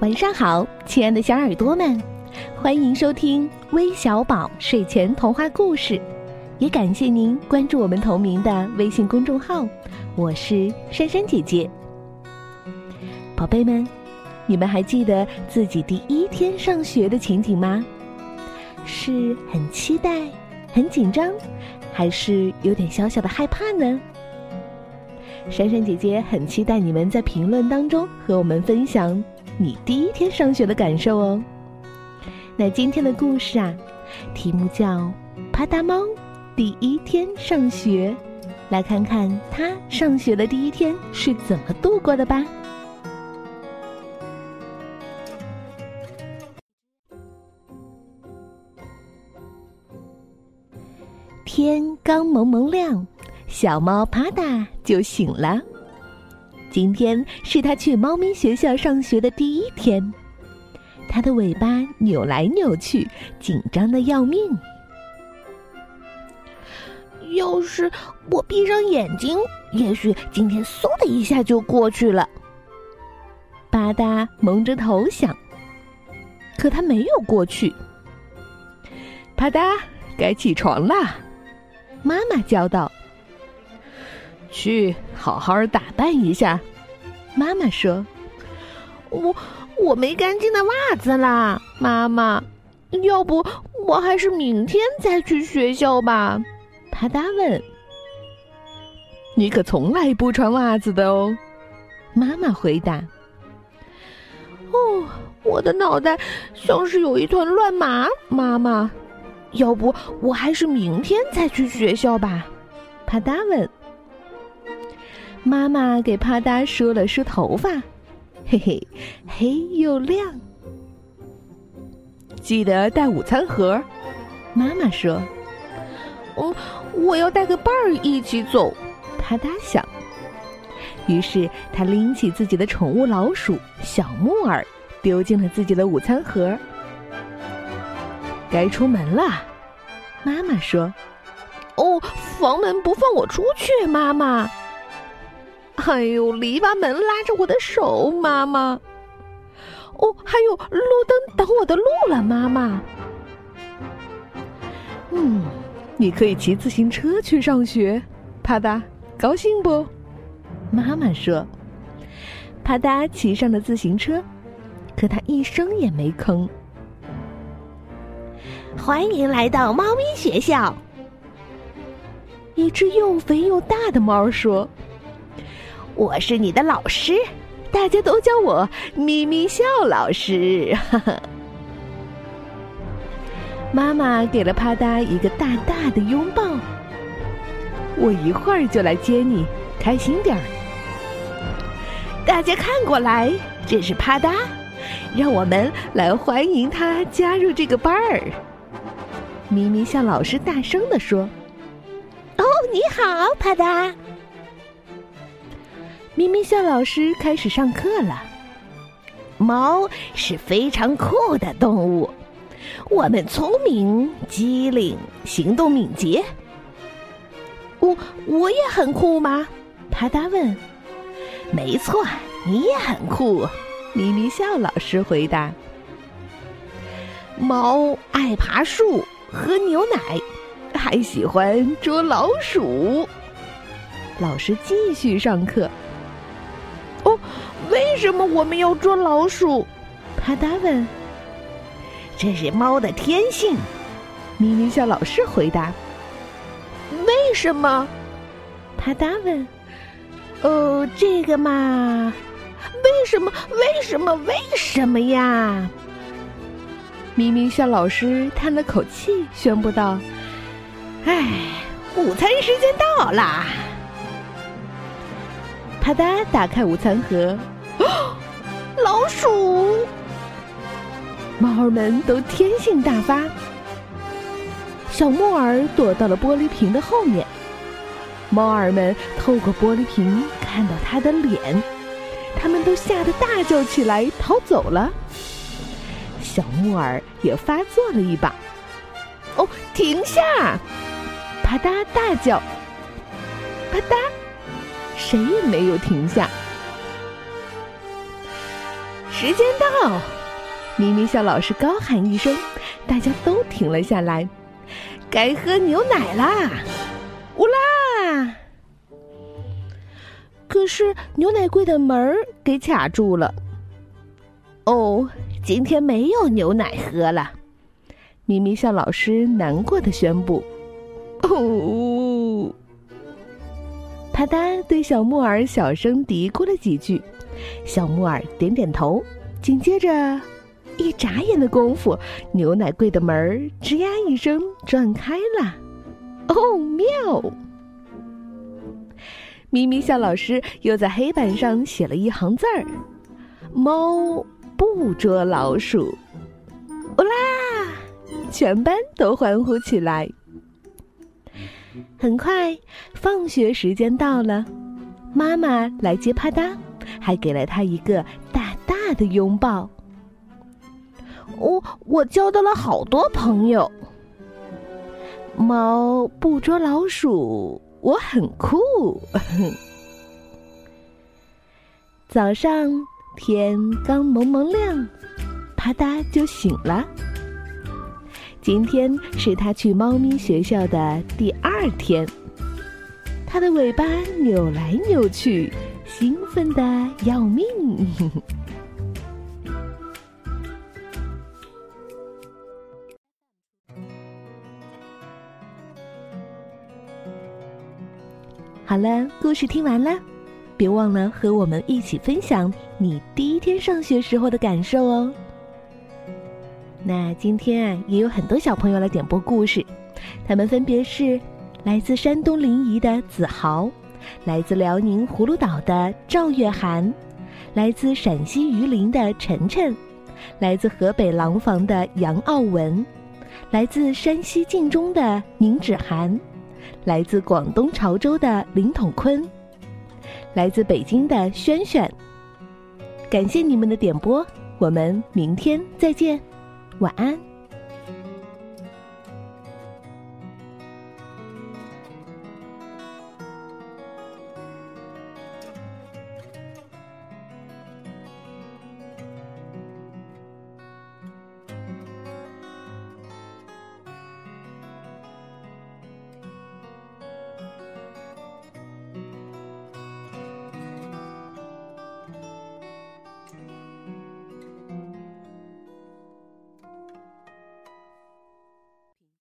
晚上好，亲爱的小耳朵们，欢迎收听微小宝睡前童话故事，也感谢您关注我们同名的微信公众号。我是珊珊姐姐。宝贝们，你们还记得自己第一天上学的情景吗？是很期待、很紧张，还是有点小小的害怕呢？珊珊姐姐很期待你们在评论当中和我们分享。你第一天上学的感受哦。那今天的故事啊，题目叫《啪嗒猫第一天上学》，来看看它上学的第一天是怎么度过的吧。天刚蒙蒙亮，小猫啪嗒就醒了。今天是他去猫咪学校上学的第一天，他的尾巴扭来扭去，紧张的要命。要是我闭上眼睛，也许今天嗖的一下就过去了。巴达蒙着头想，可他没有过去。啪嗒，该起床啦！妈妈叫道。去好好打扮一下，妈妈说：“我我没干净的袜子啦，妈妈，要不我还是明天再去学校吧？”啪嗒问：“你可从来不穿袜子的哦。”妈妈回答：“哦，我的脑袋像是有一团乱麻，妈妈，要不我还是明天再去学校吧？”帕达问。妈妈给啪嗒梳了梳头发，嘿嘿，黑又亮。记得带午餐盒，妈妈说：“哦，我要带个伴儿一起走。”啪嗒想。于是他拎起自己的宠物老鼠小木耳，丢进了自己的午餐盒。该出门了，妈妈说：“哦，房门不放我出去，妈妈。”哎呦，篱笆门拉着我的手，妈妈。哦，还有路灯挡我的路了，妈妈。嗯，你可以骑自行车去上学，啪嗒，高兴不？妈妈说。啪嗒骑上了自行车，可他一声也没吭。欢迎来到猫咪学校。一只又肥又大的猫说。我是你的老师，大家都叫我咪咪笑老师。妈妈给了啪嗒一个大大的拥抱。我一会儿就来接你，开心点儿。大家看过来，这是啪嗒，让我们来欢迎他加入这个班儿。咪咪笑老师大声的说：“哦，你好，啪嗒。”咪咪笑老师开始上课了。猫是非常酷的动物，我们聪明、机灵、行动敏捷。我我也很酷吗？啪嗒问。没错，你也很酷。咪咪笑老师回答。猫爱爬树、喝牛奶，还喜欢捉老鼠。老师继续上课。哦，为什么我们要捉老鼠？帕达问。这是猫的天性，咪咪笑老师回答。为什么？啪嗒问。哦，这个嘛，为什么？为什么？为什么呀？咪咪笑老师叹了口气，宣布道：“哎，午餐时间到啦。”啪嗒！打开午餐盒，老鼠！猫儿们都天性大发。小木耳躲到了玻璃瓶的后面，猫儿们透过玻璃瓶看到它的脸，它们都吓得大叫起来，逃走了。小木耳也发作了一把。哦，停下！啪嗒大叫，啪嗒。谁也没有停下。时间到！咪咪向老师高喊一声，大家都停了下来。该喝牛奶啦！乌拉！可是牛奶柜的门儿给卡住了。哦，今天没有牛奶喝了。咪咪向老师难过的宣布。哦。啪嗒，对小木耳小声嘀咕了几句，小木耳点点头。紧接着，一眨眼的功夫，牛奶柜的门吱呀一声转开了。哦，妙！咪咪笑老师又在黑板上写了一行字儿：“猫不捉老鼠。”哦啦！全班都欢呼起来。很快，放学时间到了，妈妈来接啪嗒，还给了他一个大大的拥抱。我我交到了好多朋友。猫不捉老鼠，我很酷。早上天刚蒙蒙亮，啪嗒就醒了。今天是他去猫咪学校的第二天，他的尾巴扭来扭去，兴奋的要命。好了，故事听完了，别忘了和我们一起分享你第一天上学时候的感受哦。那今天啊，也有很多小朋友来点播故事，他们分别是来自山东临沂的子豪，来自辽宁葫芦岛的赵月涵，来自陕西榆林的晨晨，来自河北廊坊的杨傲文，来自山西晋中的宁芷涵，来自广东潮州的林统坤，来自北京的轩轩。感谢你们的点播，我们明天再见。晚安。